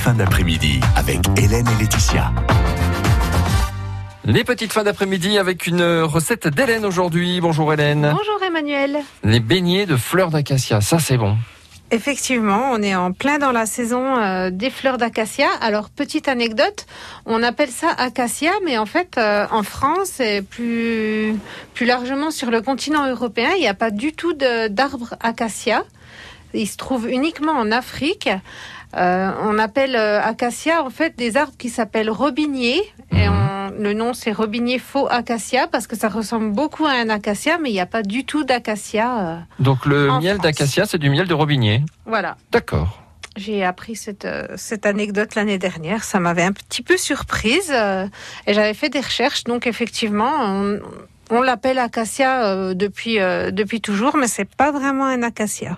fins d'après-midi avec Hélène et Laetitia. Les petites fins d'après-midi avec une recette d'Hélène aujourd'hui. Bonjour Hélène. Bonjour Emmanuel. Les beignets de fleurs d'acacia, ça c'est bon. Effectivement, on est en plein dans la saison euh, des fleurs d'acacia. Alors, petite anecdote, on appelle ça acacia, mais en fait, euh, en France et plus, plus largement sur le continent européen, il n'y a pas du tout d'arbres acacia. Il se trouve uniquement en Afrique. Euh, on appelle acacia en fait des arbres qui s'appellent robiniers et Mhm. on le nom c'est robinier faux acacia parce que ça ressemble beaucoup à un acacia, mais il n'y a pas du tout d'acacia. euh, Donc le En miel France. d'acacia, c'est du miel de robinier. voilà. D'accord. J'ai appris cette, euh, cette anecdote l'année dernière. Ça m'avait un petit peu surprise euh, et j'avais fait des recherches. Donc effectivement, on, on l'appelle acacia euh, depuis, euh, depuis toujours, mais c'est pas vraiment un acacia.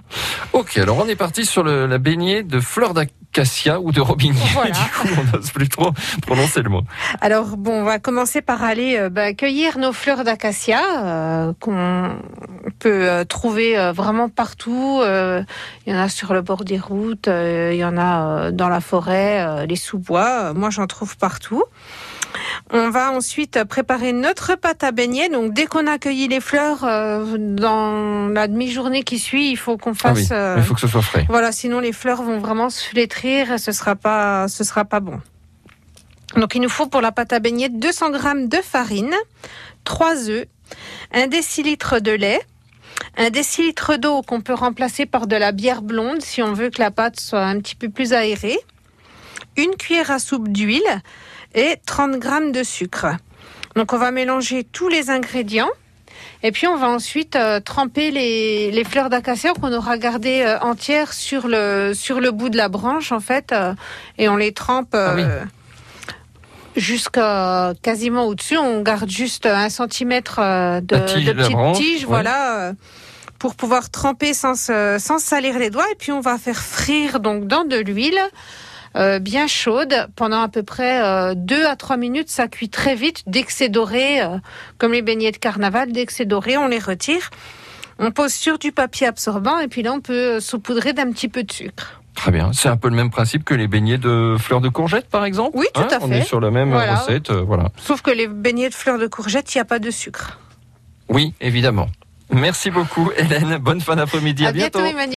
Ok, alors on est parti sur le, la baignée de fleurs d'acacia ou de robinier. Voilà. Du coup, on n'ose plus trop prononcer le mot. Alors bon, on va commencer par aller euh, bah, cueillir nos fleurs d'acacia qu'on peut trouver vraiment partout. Il y en a sur le bord des routes, il y en a dans la forêt, les sous-bois. Moi, j'en trouve partout. On va ensuite préparer notre pâte à beignet. Donc, dès qu'on a cueilli les fleurs, euh, dans la demi-journée qui suit, il faut qu'on Ah fasse. oui, euh, il faut que ce soit frais. voilà, sinon les fleurs vont vraiment se flétrir et ce sera pas, ce sera pas bon. Donc il nous faut pour la pâte à beignet 200 g de farine, 3 œufs, 1 décilitre de lait, un décilitre d'eau qu'on peut remplacer par de la bière blonde si on veut que la pâte soit un petit peu plus aérée, une cuillère à soupe d'huile et 30 g de sucre. Donc on va mélanger tous les ingrédients. Et puis on va ensuite euh, tremper les, les fleurs d'acacia qu'on aura gardées euh, entières sur le, sur le bout de la branche en fait. euh, et on les trempe Ah oui. jusqu'à quasiment au-dessus. On garde juste un centimètre de, La tige petites branche, ouais. voilà, pour pouvoir tremper sans, sans salir les doigts. Et puis on va faire frire donc dans de l'huile. Euh, bien chaude pendant à peu près 2 à 3 minutes. Ça cuit très vite. Dès que c'est doré, euh, comme les beignets de carnaval, dès que c'est doré, on les retire. On pose sur du papier absorbant et puis là, on peut saupoudrer d'un petit peu de sucre. Très bien. C'est un peu le même principe que les beignets de fleurs de courgette, par exemple. Oui, tout à On fait. est sur la même Voilà. recette. euh, voilà. Sauf que les beignets de fleurs de courgette, il n'y a pas de sucre. Oui, évidemment. Merci beaucoup, Hélène. Bonne fin d'après-midi. à à bientôt. bientôt Emmanuel.